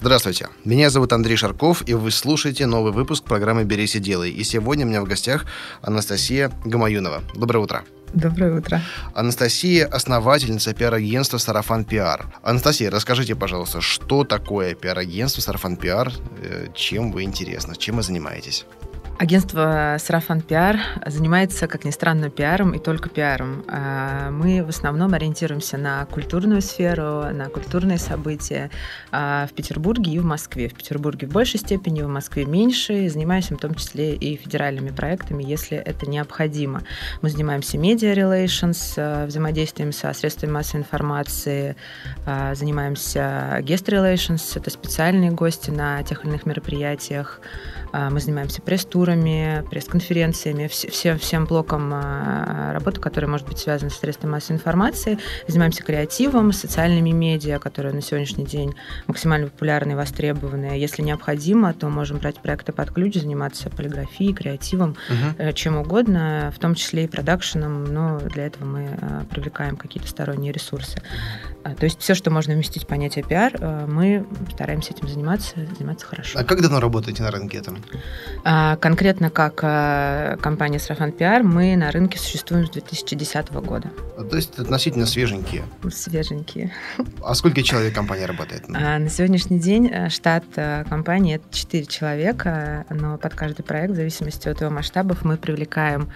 Здравствуйте, меня зовут Андрей Шарков, и вы слушаете новый выпуск программы «Берись и делай». И сегодня у меня в гостях Анастасия Гамаюнова. Доброе утро. Доброе утро. Анастасия – основательница пиар-агентства «Сарафан Пиар». Анастасия, расскажите, пожалуйста, что такое пиар-агентство «Сарафан Пиар», э, чем вы интересны, чем вы занимаетесь? Агентство «Сарафан Пиар» занимается, как ни странно, пиаром и только пиаром. А, мы в основном ориентируемся на культурную сферу, на культурные события а, в Петербурге и в Москве. В Петербурге в большей степени, в Москве меньше. Занимаемся в том числе и федеральными проектами, если это необходимо. Мы занимаемся media relations, а, взаимодействием со средствами массовой информации, занимаемся guest relations, это специальные гости на тех или иных мероприятиях, мы занимаемся пресс-турами, пресс-конференциями, всем, всем блоком а, работы, который может быть связан с средствами массовой информации. Занимаемся креативом, социальными медиа, которые на сегодняшний день максимально популярны и востребованы. Если необходимо, то можем брать проекты под ключ, заниматься полиграфией, креативом, угу. чем угодно, в том числе и продакшеном, но для этого мы а, привлекаем какие-то сторонние ресурсы. То есть все, что можно вместить в понятие пиар, мы стараемся этим заниматься, заниматься хорошо. А как давно работаете на рынке этом? А, конкретно как а, компания Сарафан Пиар мы на рынке существуем с 2010 года. То есть относительно свеженькие? Свеженькие. А сколько человек компания работает? А, на сегодняшний день э, штат э, компании это 4 человека, но под каждый проект, в зависимости от его масштабов, мы привлекаем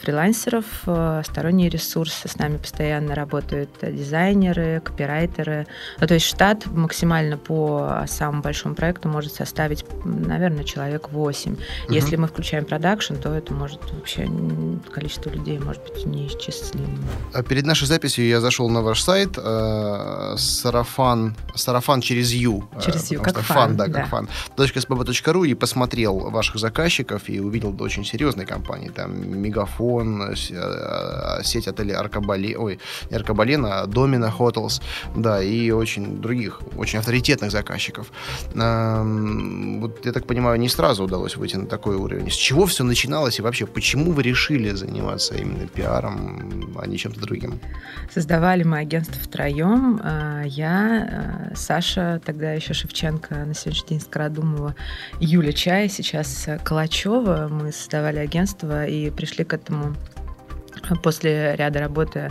фрилансеров, э, сторонние ресурсы. С нами постоянно работают дизайнеры, копирайтеры. Ну, то есть штат максимально по самому большому проекту может составить, наверное, человек 8. Угу. Если мы включаем продакшн, то это может вообще количество людей может быть неисчислимым. А перед нашей записью я зашел на ваш сайт э, сарафан, сарафан через U. Э, через U, как fun. fun да, как да. fun. .spb.ru и посмотрел ваших заказчиков и увидел очень серьезные компании. Там Мегафон, э, сеть отелей Аркабале, ой, Аркабалена, Домина Hotels, да, и очень других, очень авторитетных заказчиков. Вот я так понимаю, не сразу удалось выйти на такой уровень. С чего все начиналось и вообще, почему вы решили заниматься именно пиаром, а не чем-то другим? Создавали мы агентство втроем. А, я, а, Саша, тогда еще Шевченко, на сегодняшний день Скородумова, Юля Чай, сейчас Калачева. Мы создавали агентство и пришли к этому после ряда работы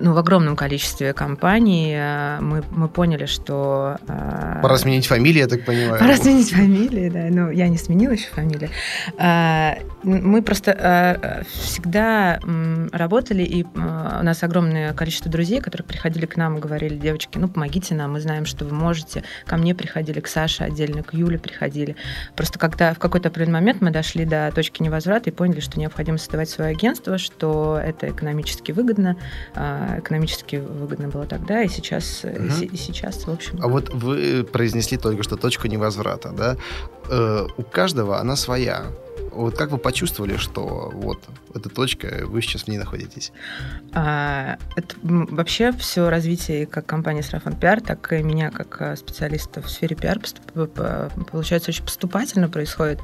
ну, в огромном количестве компаний э, мы, мы поняли, что... Э, пора сменить фамилию, я так понимаю. Пора сменить фамилию, да. Но я не сменила еще фамилию. Мы просто всегда работали, и у нас огромное количество друзей, которые приходили к нам и говорили, девочки, ну, помогите нам, мы знаем, что вы можете. Ко мне приходили, к Саше отдельно, к Юле приходили. Просто когда в какой-то определенный момент мы дошли до точки невозврата и поняли, что необходимо создавать свое агентство, что это экономически выгодно, а, экономически выгодно было тогда и сейчас, угу. и сейчас, в общем. А вот вы произнесли только что точку невозврата, да? Э, у каждого она своя. Вот как вы почувствовали, что вот эта точка, вы сейчас в ней находитесь? А, это вообще все развитие как компании Сарафан Пиар, так и меня как а, специалиста в сфере пиар получается очень поступательно происходит.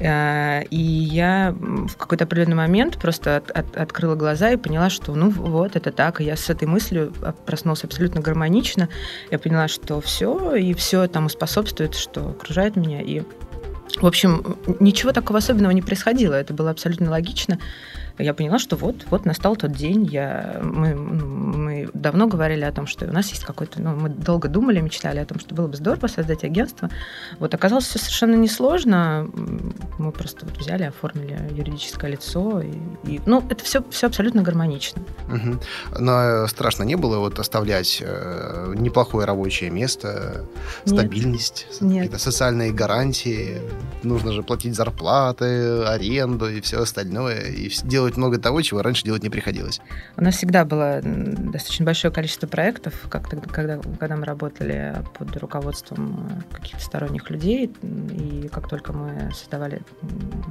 А, и я в какой-то определенный момент просто от, от, открыла глаза и поняла, что ну вот это так. И я с этой мыслью проснулась абсолютно гармонично. Я поняла, что все, и все тому способствует, что окружает меня. И в общем, ничего такого особенного не происходило. Это было абсолютно логично я поняла, что вот, вот настал тот день. Я, мы, мы давно говорили о том, что у нас есть какой-то... Ну, мы долго думали, мечтали о том, что было бы здорово создать агентство. Вот оказалось все совершенно несложно. Мы просто вот взяли, оформили юридическое лицо. И, и, ну, это все, все абсолютно гармонично. Угу. Но страшно не было вот оставлять э, неплохое рабочее место, Нет. стабильность, какие-то социальные гарантии. Нужно же платить зарплаты, аренду и все остальное. И делать делать много того, чего раньше делать не приходилось. У нас всегда достаточно достаточно большое количество проектов, как тогда, когда, когда мы работали под руководством э, каких-то сторонних людей, и как только мы создавали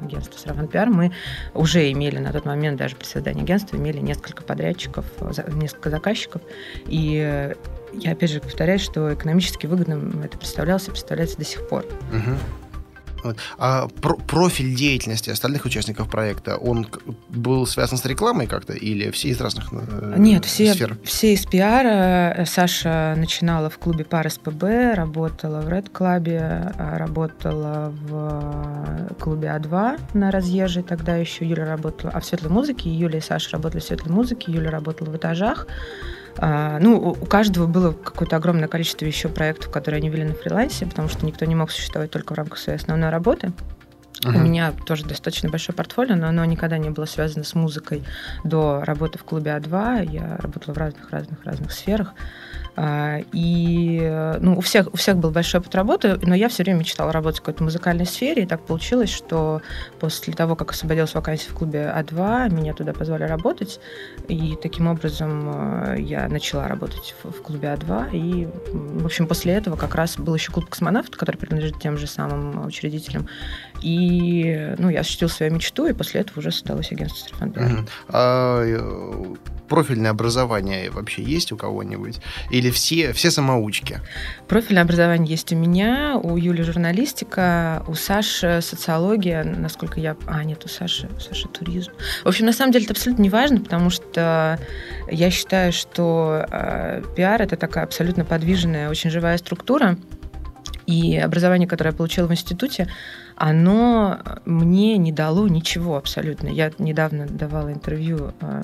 агентство Сарафан Пиар, мы уже имели на тот момент, даже при создании агентства, имели несколько подрядчиков, несколько заказчиков, и я опять же повторяю, что экономически выгодным это представлялось и представляется до сих пор. Угу. Вот. А про профиль деятельности остальных участников проекта, он был связан с рекламой как-то или все из разных э, Нет, все, сфер? все из пиара. Саша начинала в клубе пар СПБ, работала в Red Club, а, работала в клубе А2 на разъезжей тогда еще. Юля работала, а в светлой музыке Юля и Саша работали в светлой музыке, Юля работала в этажах. А, ну, у каждого было какое-то огромное количество еще проектов, которые они вели на фрилансе, потому что никто не мог существовать только в рамках своей основной работы. Uh-huh. У меня тоже достаточно большое портфолио, но оно никогда не было связано с музыкой до работы в клубе А2. Я работала в разных-разных-разных сферах. А, и ну, у, всех, у всех был большой опыт работы, но я все время мечтала работать в какой-то музыкальной сфере, и так получилось, что после того, как освободилась вакансия в клубе А2, меня туда позвали работать, и таким образом э, я начала работать в, в клубе А2, и, в общем, после этого как раз был еще клуб «Космонавт», который принадлежит тем же самым учредителям, и ну, я осуществила свою мечту, и после этого уже создалось агентство Стефан mm-hmm. а, э, профильное образование вообще есть у кого-нибудь? Или все, все самоучки? Профильное образование есть у меня, у Юли журналистика, у Саши социология, насколько я... А, нет, у Саши, у Саши туризм. В общем, на самом деле это абсолютно не важно, потому что я считаю, что э, пиар — это такая абсолютно подвижная, очень живая структура, и образование, которое я получила в институте, оно мне не дало ничего абсолютно. Я недавно давала интервью а,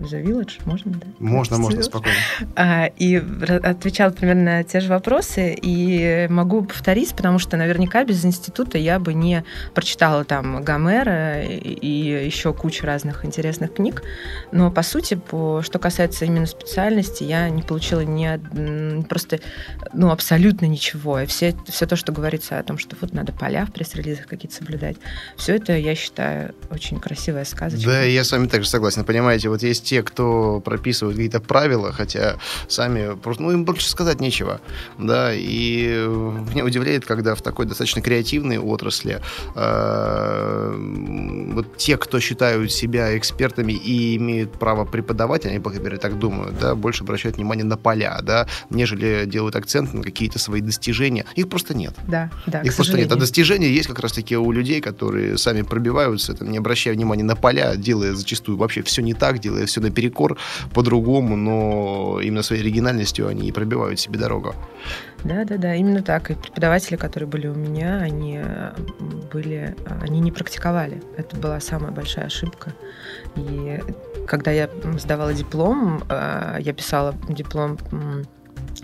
The Village, можно? Да? Можно, можно, спокойно. А, и отвечала примерно на те же вопросы, и могу повторить, потому что наверняка без института я бы не прочитала там Гомера и еще кучу разных интересных книг, но по сути, по, что касается именно специальности, я не получила ни просто, ну, абсолютно ничего. И все, все то, что говорится о том, что вот надо поля в пресс пресс-релизах какие-то соблюдать. Все это, я считаю, очень красивая сказочка. Да, я с вами также согласен. Понимаете, вот есть те, кто прописывают какие-то правила, хотя сами, просто, ну, им больше сказать нечего. Да, и меня удивляет, когда в такой достаточно креативной отрасли э, вот те, кто считают себя экспертами и имеют право преподавать, они, по крайней мере, так думают, да, больше обращают внимание на поля, да, нежели делают акцент на какие-то свои достижения. Их просто нет. Да, да, Их просто нет. А достижения есть как раз-таки у людей, которые сами пробиваются, там, не обращая внимания на поля, делая зачастую вообще все не так, делая все наперекор, по-другому, но именно своей оригинальностью они и пробивают себе дорогу. Да, да, да, именно так. И преподаватели, которые были у меня, они были, они не практиковали. Это была самая большая ошибка. И когда я сдавала диплом, э, я писала диплом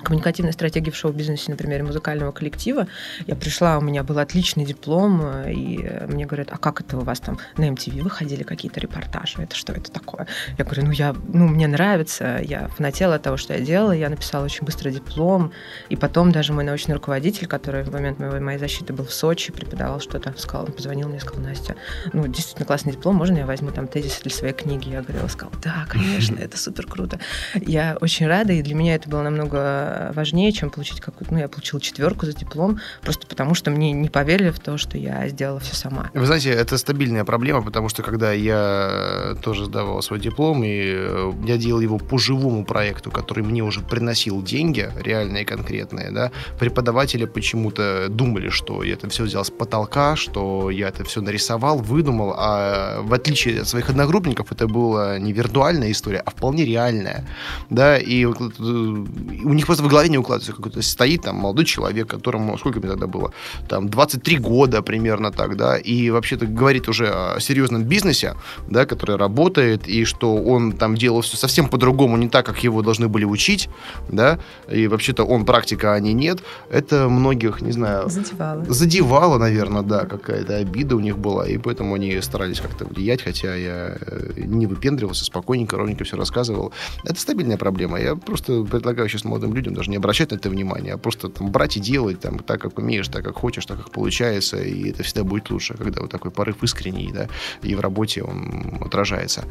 коммуникативной стратегии в шоу-бизнесе, например, музыкального коллектива. Я пришла, у меня был отличный диплом, и мне говорят, а как это у вас там на MTV выходили какие-то репортажи? Это что это такое? Я говорю, ну, я, ну мне нравится, я фанатела того, что я делала, я написала очень быстро диплом, и потом даже мой научный руководитель, который в момент моей, моей защиты был в Сочи, преподавал что-то, сказал, он позвонил мне сказал, Настя, ну, действительно классный диплом, можно я возьму там тезис для своей книги? Я говорила, сказал, да, конечно, это супер круто. Я очень рада, и для меня это было намного важнее, чем получить какую-то... Ну, я получила четверку за диплом, просто потому что мне не поверили в то, что я сделала все сама. Вы знаете, это стабильная проблема, потому что когда я тоже сдавал свой диплом, и э, я делал его по живому проекту, который мне уже приносил деньги, реальные, конкретные, да, преподаватели почему-то думали, что я это все взял с потолка, что я это все нарисовал, выдумал, а в отличие от своих одногруппников, это была не виртуальная история, а вполне реальная, да, и у них просто в голове не укладывается. Какой-то стоит там молодой человек, которому, сколько мне тогда было, там 23 года примерно так, да, и вообще-то говорит уже о серьезном бизнесе, да, который работает, и что он там делал все совсем по-другому, не так, как его должны были учить, да, и вообще-то он практика, а не нет, это многих, не знаю... Задевало. Задевало, наверное, да, какая-то обида у них была, и поэтому они старались как-то влиять, хотя я э, не выпендривался, спокойненько, ровненько все рассказывал. Это стабильная проблема. Я просто предлагаю сейчас молодым людям людям даже не обращать на это внимание, а просто там брать и делать там так, как умеешь, так, как хочешь, так, как получается, и это всегда будет лучше, когда вот такой порыв искренний, да, и в работе он отражается.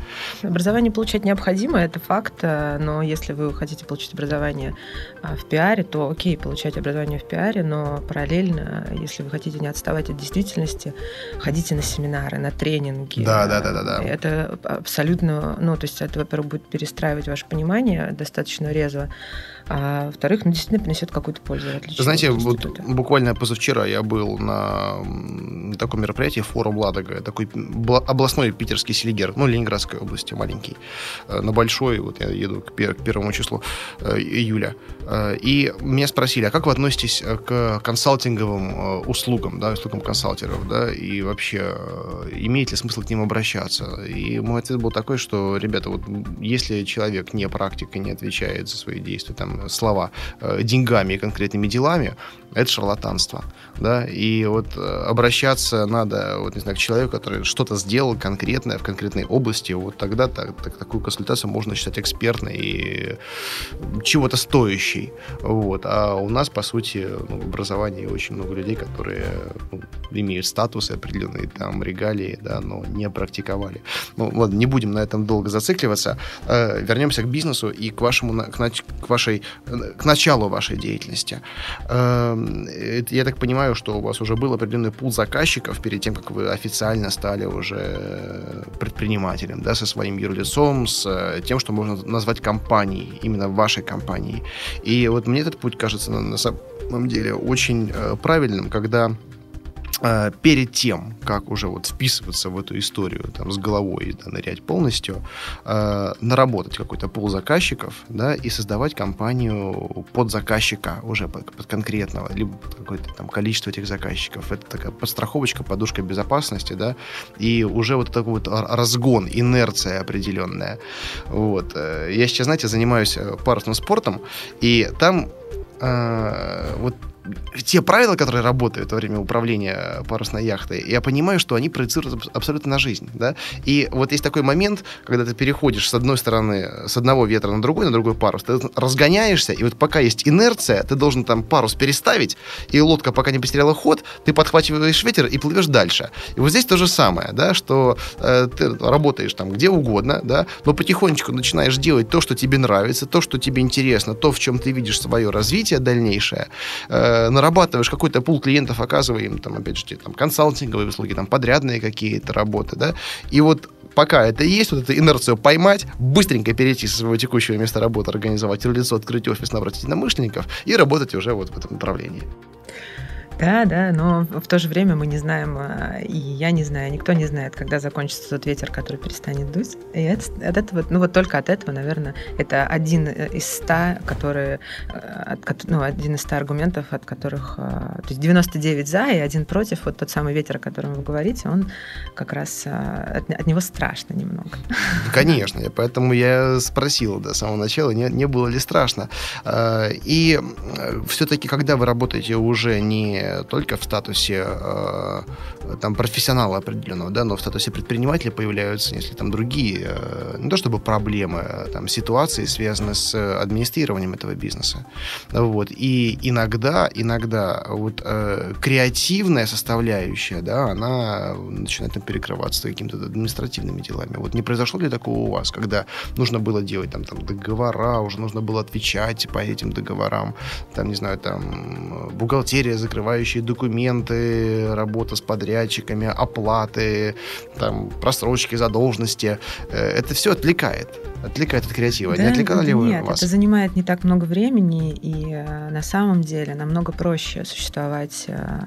Образование получать необходимо, это факт, э, но если вы хотите получить образование в пиаре, то окей, получать образование в пиаре, но параллельно, если вы хотите не отставать от действительности, ходите на семинары, на тренинги. Да, да, да, да. да. Это абсолютно, ну, то есть это, во-первых, будет перестраивать ваше понимание достаточно резво, а во-вторых, ну, действительно принесет какую-то пользу. Знаете, вот буквально позавчера я был на таком мероприятии, форум Ладога, такой областной питерский селигер, ну, Ленинградской области, маленький, э, на большой, вот я еду к, первому числу э, июля, э, и меня спросили, а как вы относитесь к консалтинговым услугам, да, услугам консалтеров, да, и вообще имеет ли смысл к ним обращаться? И мой ответ был такой, что, ребята, вот если человек не практик и не отвечает за свои действия, там, слова э, деньгами и конкретными делами, это шарлатанство. Да? И вот э, обращаться надо вот, не знаю, к человеку, который что-то сделал конкретное в конкретной области, вот тогда так, так, такую консультацию можно считать экспертной и чего-то стоящей. Вот. А у нас, по сути, ну, в образовании очень много людей, которые ну, имеют статусы определенные, там, регалии, да, но не практиковали. Ну, ладно, не будем на этом долго зацикливаться. Э, вернемся к бизнесу и к вашему, к, к вашей, к началу вашей деятельности. Э, я так понимаю, что у вас уже был определенный пул заказчиков перед тем, как вы официально стали уже предпринимателем, да, со своим юрлицом, с э, тем, что можно назвать компанией, именно вашей компанией. И вот мне этот путь кажется на, на самом деле очень э, правильным, когда перед тем, как уже вот вписываться в эту историю там, с головой и да, нырять полностью, э, наработать какой-то пол заказчиков да, и создавать компанию под заказчика уже под, под конкретного, либо под какое-то там количество этих заказчиков. Это такая подстраховочка, подушка безопасности, да, и уже вот такой вот разгон, инерция определенная. Вот. Э, я сейчас, знаете, занимаюсь э, парусным спортом, и там э, вот те правила, которые работают во время управления парусной яхтой, я понимаю, что они проецируют абсолютно на жизнь, да, и вот есть такой момент, когда ты переходишь с одной стороны, с одного ветра на другой, на другой парус, ты разгоняешься, и вот пока есть инерция, ты должен там парус переставить, и лодка пока не потеряла ход, ты подхватываешь ветер и плывешь дальше. И вот здесь то же самое, да, что э, ты работаешь там где угодно, да, но потихонечку начинаешь делать то, что тебе нравится, то, что тебе интересно, то, в чем ты видишь свое развитие дальнейшее, э, нарабатываешь какой-то пул клиентов, оказывая им, там, опять же, там, консалтинговые услуги, там, подрядные какие-то работы, да, и вот пока это есть, вот эту инерцию поймать, быстренько перейти со своего текущего места работы, организовать лицо, открыть офис, набрать единомышленников и работать уже вот в этом направлении. Да, да, но в то же время мы не знаем, а, и я не знаю, никто не знает, когда закончится тот ветер, который перестанет дуть. И от, от этого, ну вот только от этого, наверное, это один из ста, которые, э, от, ну, один из ста аргументов, от которых, то есть 99 за и один против, вот тот самый ветер, о котором вы говорите, он как раз, от, от него страшно немного. Конечно, поэтому я спросил до самого начала, не, не было ли страшно. И все-таки, когда вы работаете уже не только в статусе э, там профессионала определенного, да, но в статусе предпринимателя появляются, если там другие, э, не то чтобы проблемы, а там ситуации, связанные с администрированием этого бизнеса. Вот. И иногда, иногда вот э, креативная составляющая, да, она начинает там перекрываться какими-то административными делами. Вот не произошло ли такого у вас, когда нужно было делать там, там договора, уже нужно было отвечать по этим договорам, там, не знаю, там бухгалтерия закрывает закрывающие документы, работа с подрядчиками, оплаты, там, просрочки задолженности. Э, это все отвлекает отвлекает от креатива. Да, не отвлекало ли нет, вас? это занимает не так много времени, и э, на самом деле намного проще существовать э,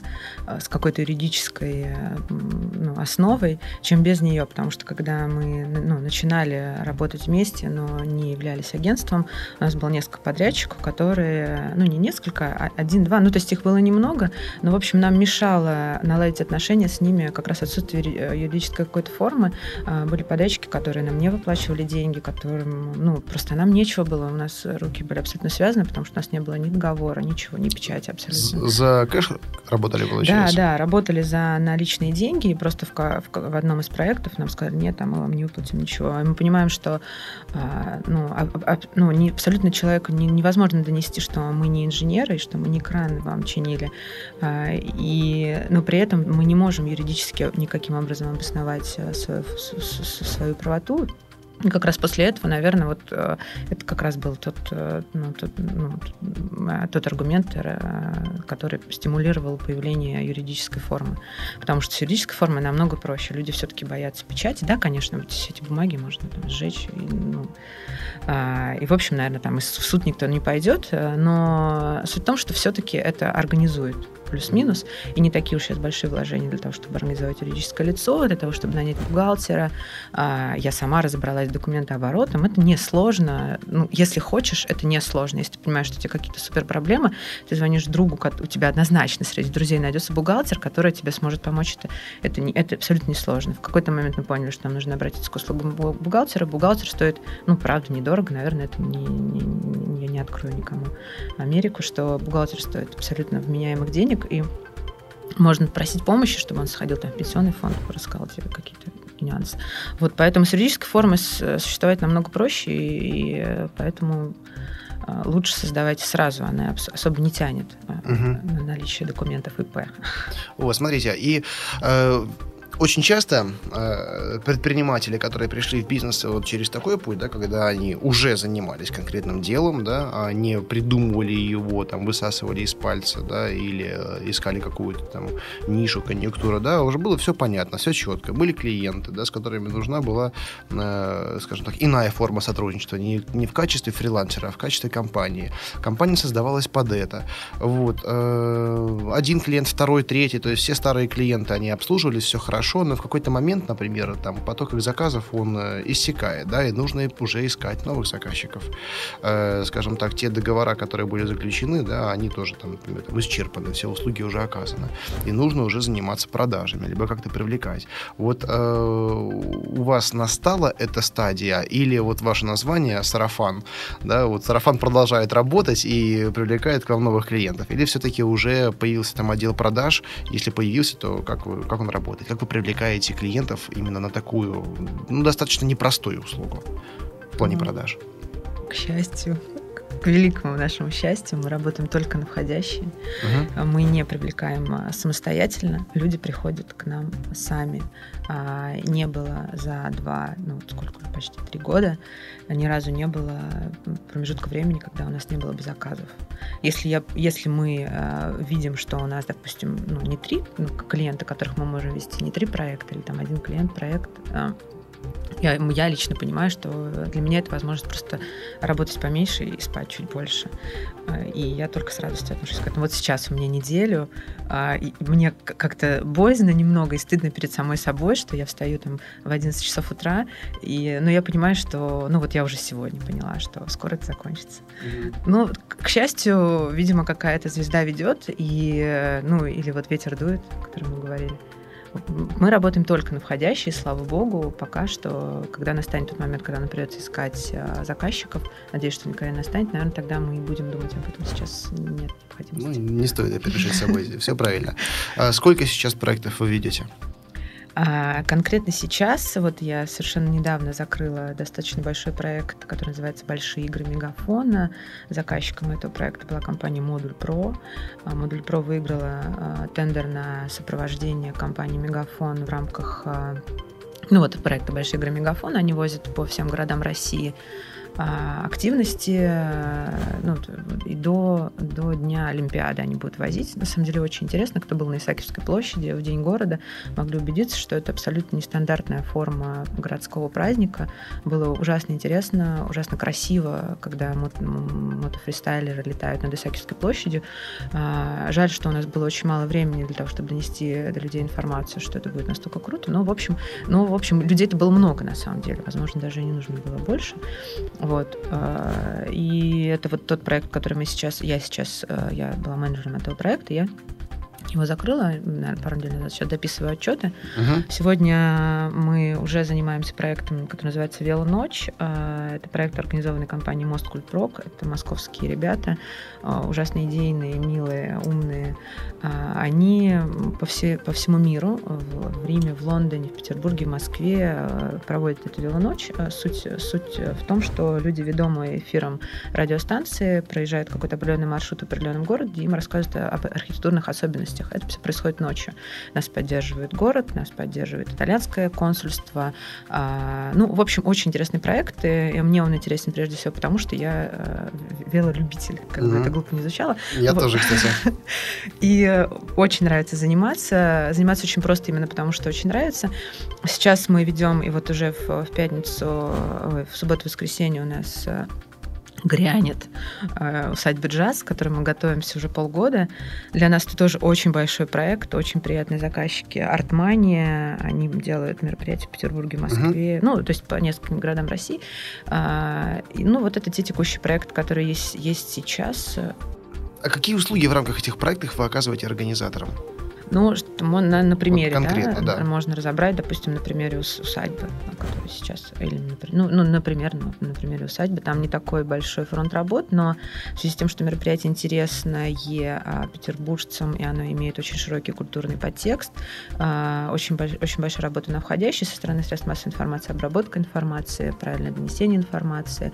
с какой-то юридической ну, основой, чем без нее, потому что когда мы ну, начинали работать вместе, но не являлись агентством, у нас было несколько подрядчиков, которые, ну не несколько, а один-два, ну то есть их было немного, Но, в общем, нам мешало наладить отношения с ними как раз отсутствие юридической какой-то формы. А, были подрядчики, которые нам не выплачивали деньги, которым, ну, просто нам нечего было. У нас руки были абсолютно связаны, потому что у нас не было ни договора, ничего, ни печати абсолютно. За кэш работали, получается? Да, да, работали за наличные деньги, и просто в, в, в одном из проектов нам сказали, нет, а мы вам не выплатим ничего. И мы понимаем, что а, ну, а, а, ну, не, абсолютно человеку не, невозможно донести, что мы не инженеры, и что мы не краны вам чинили. А, и, но при этом мы не можем юридически никаким образом обосновать э, свою, свою правоту, и как раз после этого, наверное, вот э, это как раз был тот, э, ну, тот, ну, э, тот аргумент, который стимулировал появление юридической формы. Потому что с юридической формой намного проще. Люди все-таки боятся печати. Да, конечно, все эти бумаги можно там, сжечь. И, ну, а, и, в общем, наверное, там в суд никто не пойдет. Но суть в том, что все-таки это организует плюс-минус, и не такие уж сейчас большие вложения для того, чтобы организовать юридическое лицо, для того, чтобы нанять бухгалтера. А, я сама разобралась с документооборотом. Это несложно. Ну, если хочешь, это несложно. Если ты понимаешь, что у тебя какие-то супер проблемы, ты звонишь другу, у тебя однозначно среди друзей найдется бухгалтер, который тебе сможет помочь. Это, это, не, это абсолютно несложно. В какой-то момент мы поняли, что нам нужно обратиться к услугам бухгалтера. Бухгалтер стоит, ну, правда, недорого. Наверное, это не, не, не, я не открою никому Америку, что бухгалтер стоит абсолютно вменяемых денег, и можно просить помощи, чтобы он сходил там в пенсионный фонд, рассказал тебе какие-то нюансы. Вот поэтому с юридической формой существовать намного проще, и поэтому а, лучше создавать сразу, она особо не тянет угу. на наличие документов ИП. О, смотрите, и э, очень часто э, предприниматели, которые пришли в бизнес вот через такой путь, да, когда они уже занимались конкретным делом, да, а не придумывали его, там, высасывали из пальца, да, или э, искали какую-то там нишу, конъюнктуру, да, уже было все понятно, все четко. Были клиенты, да, с которыми нужна была, э, скажем так, иная форма сотрудничества, не, не в качестве фрилансера, а в качестве компании. Компания создавалась под это. Вот. Э, один клиент, второй, третий, то есть все старые клиенты, они обслуживались, все хорошо, хорошо, но в какой-то момент, например, там поток их заказов, он э, иссякает, да, и нужно уже искать новых заказчиков. Э, скажем так, те договора, которые были заключены, да, они тоже там, например, там исчерпаны, все услуги уже оказаны. И нужно уже заниматься продажами, либо как-то привлекать. Вот э, у вас настала эта стадия, или вот ваше название сарафан, да, вот сарафан продолжает работать и привлекает к вам новых клиентов, или все-таки уже появился там отдел продаж, если появился, то как, вы, как он работает, как вы привлекаете клиентов именно на такую, ну, достаточно непростую услугу в плане ну, продаж? К счастью, к великому нашему счастью, мы работаем только на входящие. Угу. Мы не привлекаем а, самостоятельно. Люди приходят к нам сами. А, не было за два, ну сколько, почти три года, ни разу не было промежутка времени, когда у нас не было бы заказов. Если, я, если мы видим, что у нас, допустим, ну, не три ну, клиента, которых мы можем вести, не три проекта, или там один клиент, проект, я, я лично понимаю, что для меня это возможность просто работать поменьше и спать чуть больше. А, и я только с радостью отношусь к этому. Вот сейчас у меня неделю, а, и мне как-то боязно немного и стыдно перед самой собой, что я встаю там в 11 часов утра, и, но я понимаю, что, ну вот я уже сегодня поняла, что скоро это закончится. Mm-hmm. Ну, к счастью, видимо, какая-то звезда ведет, и, ну, или вот ветер дует, о котором мы говорили. Мы работаем только на входящие, слава богу, пока что, когда настанет тот момент, когда нам придется искать а, заказчиков, надеюсь, что никогда не настанет, наверное, тогда мы и будем думать об этом. Сейчас нет необходимости. Ну, не стоит опережать собой, все правильно. А сколько сейчас проектов вы видите? А конкретно сейчас, вот я совершенно недавно закрыла достаточно большой проект, который называется «Большие игры Мегафона». Заказчиком этого проекта была компания «Модуль Про». А, «Модуль Про» выиграла а, тендер на сопровождение компании «Мегафон» в рамках а, ну вот проекта «Большие игры Мегафон». Они возят по всем городам России активности э, ну, и до, до Дня Олимпиады они будут возить. На самом деле очень интересно, кто был на Исаакиевской площади в День города, могли убедиться, что это абсолютно нестандартная форма городского праздника. Было ужасно интересно, ужасно красиво, когда мото мотофристайлеры летают над Исаакиевской площадью. А, жаль, что у нас было очень мало времени для того, чтобы донести до людей информацию, что это будет настолько круто. Но, в общем, ну, в общем людей это было много, на самом деле. Возможно, даже не нужно было больше. Вот. А, и это вот тот проект, который мы сейчас, я сейчас, э, я была менеджером этого проекта, я его закрыла, наверное, пару недель назад, сейчас дописываю отчеты. Угу. Сегодня мы уже занимаемся проектом, который называется «Велоночь». А, это проект, организованный компанией «Мост Культпрок». Это московские ребята, ужасно идейные, милые, умные. А, они по, все, по всему миру, в Риме, в Лондоне, в Петербурге, в Москве проводят эту «Велоночь». Суть, суть в том, что люди, ведомые эфиром радиостанции, проезжают какой-то определенный маршрут в определенном городе, им рассказывают об архитектурных особенностях. Это все происходит ночью. Нас поддерживает город, нас поддерживает итальянское консульство. А, ну, в общем, очень интересный проект. И мне он интересен прежде всего потому, что я э, велолюбитель, как бы это глупо не звучало. Я тоже, кстати. И очень нравится заниматься. Заниматься очень просто именно потому, что очень нравится. Сейчас мы ведем, и вот уже в, в пятницу, в субботу-воскресенье у нас э, грянет э, усадьба джаз, к которой мы готовимся уже полгода. Для нас это тоже очень большой проект, очень приятные заказчики. Артмания, они делают мероприятия в Петербурге, Москве, uh-huh. ну, то есть по нескольким городам России. А, и, ну, вот это те текущие проекты, которые есть, есть сейчас. А какие услуги в рамках этих проектов вы оказываете организаторам? Ну, на, на примере, вот конкретно, да, да, можно разобрать, допустим, на примере усадьбы, которая сейчас, или, ну, ну, например, ну, на примере усадьбы, там не такой большой фронт работ, но в связи с тем, что мероприятие интересное а, петербуржцам, и оно имеет очень широкий культурный подтекст, а, очень, очень большая работа на входящей со стороны средств массовой информации, обработка информации, правильное донесение информации.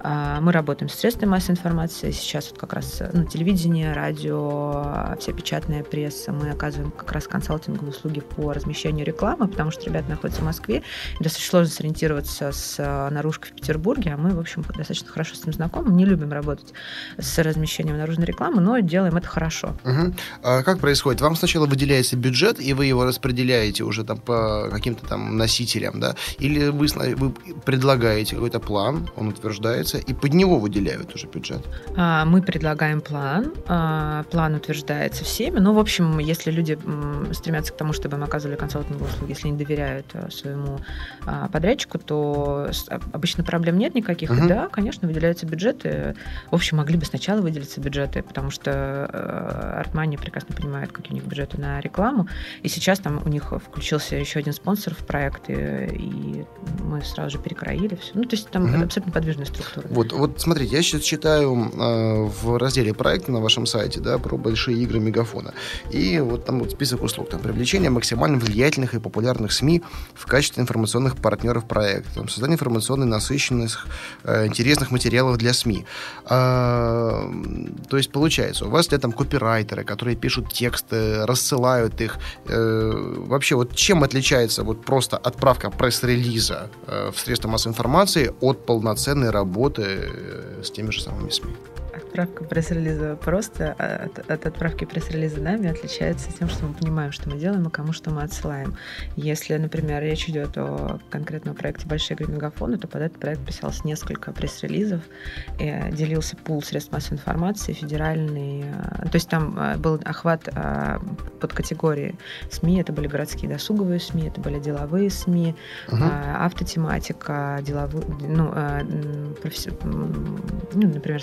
А, мы работаем с средствами массовой информации, сейчас вот как раз ну, телевидение, радио, вся печатная пресса, мы оказываем оказываем как раз консалтинговые услуги по размещению рекламы, потому что ребята находятся в Москве, и достаточно сложно сориентироваться с э, наружкой в Петербурге, а мы, в общем, достаточно хорошо с ним знакомы, не любим работать с размещением наружной рекламы, но делаем это хорошо. Угу. А как происходит? Вам сначала выделяется бюджет, и вы его распределяете уже там по каким-то там носителям, да? Или вы, вы предлагаете какой-то план, он утверждается, и под него выделяют уже бюджет? А, мы предлагаем план, а, план утверждается всеми, ну, в общем, если люди люди стремятся к тому, чтобы им оказывали консалтинговые услуги, если они доверяют э, своему а, подрядчику, то а, обычно проблем нет никаких. Угу. Да, конечно, выделяются бюджеты. В общем, могли бы сначала выделиться бюджеты, потому что Артмани прекрасно понимает, какие у них бюджеты на рекламу. И сейчас там у них включился еще один спонсор в проект, и, и мы сразу же перекроили все. Ну, то есть там угу. абсолютно подвижная структура. Вот, вот смотрите, я сейчас читаю э, в разделе проекта на вашем сайте, да, про большие игры Мегафона. И вот там вот список услуг. Там, привлечение максимально влиятельных и популярных СМИ в качестве информационных партнеров проекта. Там, создание информационной насыщенных, э, интересных материалов для СМИ. А, то есть, получается, у вас для там копирайтеры, которые пишут тексты, рассылают их. Э, вообще, вот чем отличается вот просто отправка пресс-релиза э, в средства массовой информации от полноценной работы э, с теми же самыми СМИ? Отправка пресс-релиза просто от, от отправки пресс-релиза нами отличается тем, что мы понимаем, что мы делаем и кому что мы отсылаем. Если, например, речь идет о конкретном проекте «Большие игры мегафона», то под этот проект писалось несколько пресс-релизов, и делился пул средств массовой информации, федеральный. Э, то есть там э, был охват э, под категории СМИ, это были городские досуговые СМИ, это были деловые СМИ, угу. автотематика, деловые, ну, професси... ну, например,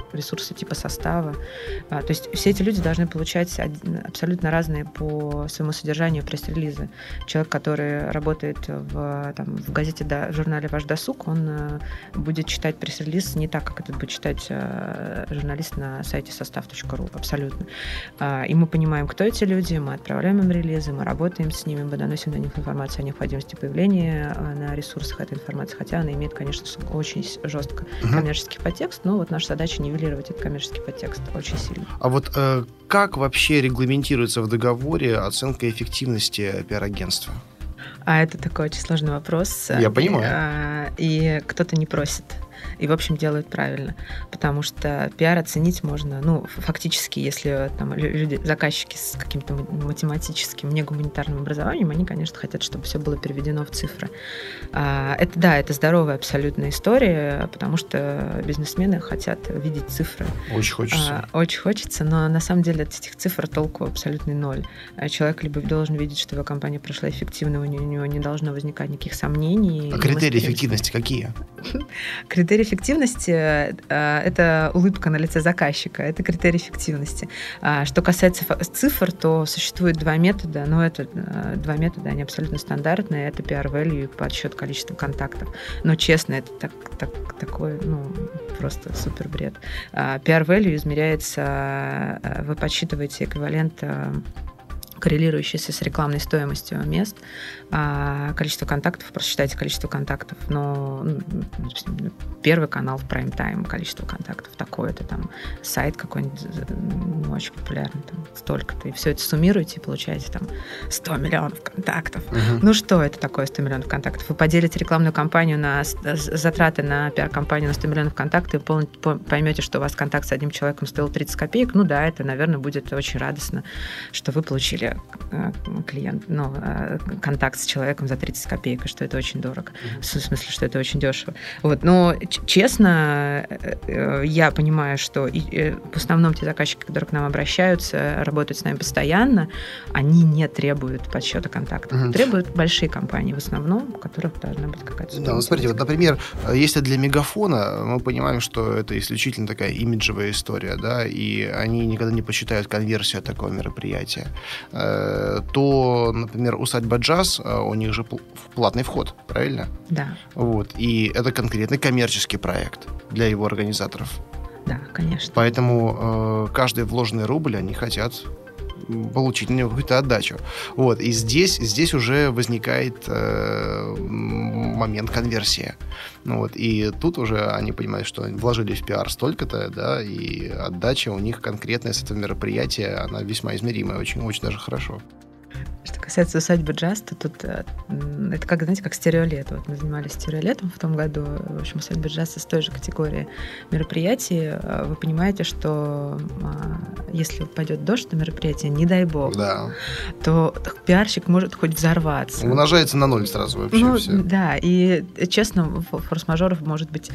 ресурсы типа состава. А, то есть все эти люди должны получать абсолютно разные по своему содержанию пресс-релизы. Человек, который работает в, там, в газете, да, в журнале «Ваш досуг», он э, будет читать пресс-релиз не так, как это будет читать э, журналист на сайте состав.ру, абсолютно. А, и мы понимаем, кто эти люди, мы отправляем им релизы, мы работаем с ними, мы доносим до них информацию о необходимости появления э, на ресурсах этой информации, хотя она имеет, конечно, очень жестко коммерческий подтекст, но вот наша задача не нивелировать этот коммерческий подтекст очень сильно. А вот э, как вообще регламентируется в договоре оценка эффективности пиар-агентства? А это такой очень сложный вопрос. Я понимаю. А, и кто-то не просит и, в общем, делают правильно. Потому что пиар оценить можно, ну, фактически, если там люди, заказчики с каким-то математическим, не гуманитарным образованием, они, конечно, хотят, чтобы все было переведено в цифры. А, это, да, это здоровая абсолютная история, потому что бизнесмены хотят видеть цифры. Очень хочется. А, очень хочется, но на самом деле от этих цифр толку абсолютный ноль. А человек либо должен видеть, что его компания прошла эффективно, у него не должно возникать никаких сомнений. А критерии эффективности какие? Критерии критерий эффективности э, это улыбка на лице заказчика, это критерий эффективности. А что касается цифр, то существует два метода, но это э, два метода, они абсолютно стандартные, это PR value и подсчет количества контактов. Но честно, это так, так, такой, ну, просто супер бред. А PR value измеряется, э, вы подсчитываете эквивалент коррелирующийся с рекламной стоимостью мест, а количество контактов, просто считайте количество контактов, но ну, первый канал в прайм-тайм, количество контактов такое-то, там сайт какой-нибудь ну, очень популярный, там столько-то, и все это суммируете и получаете там 100 миллионов контактов. Угу. Ну что это такое 100 миллионов контактов? Вы поделите рекламную кампанию на затраты на пиар-компанию на 100 миллионов контактов и поймете, что у вас контакт с одним человеком стоил 30 копеек, ну да, это, наверное, будет очень радостно, что вы получили э, клиент, ну, э, контакт с человеком за 30 копеек, и что это очень дорого. Mm-hmm. В смысле, что это очень дешево. Вот. Но, честно, э, э, я понимаю, что э, в основном те заказчики, которые к нам обращаются, работают с нами постоянно, они не требуют подсчета контактов. Mm-hmm. Требуют большие компании в основном, у которых должна быть какая-то Да, ну смотрите, вот, например, если для мегафона мы понимаем, что это исключительно такая имиджевая история, да, и они никогда не посчитают конверсию такого мероприятия, то, например, усадьба джаз у них же платный вход, правильно? Да. Вот. И это конкретный коммерческий проект для его организаторов. Да, конечно. Поэтому э, каждый вложенный рубль они хотят получить на него какую-то отдачу. Вот. И здесь, здесь уже возникает э, момент конверсии. Ну, вот. И тут уже они понимают, что они вложили в пиар столько-то, да, и отдача у них конкретная с этого мероприятия, она весьма измеримая, очень, очень даже хорошо. Что касается усадьбы джаз, то тут э, это как, знаете, как стереолет. Вот мы занимались стереолетом в том году. В общем, усадьба джаз из той же категории мероприятий. Э, вы понимаете, что а, если упадет дождь на мероприятие, не дай бог, да. то пиарщик может хоть взорваться. Умножается на ноль сразу вообще ну, все. Да, и честно, форс-мажоров может быть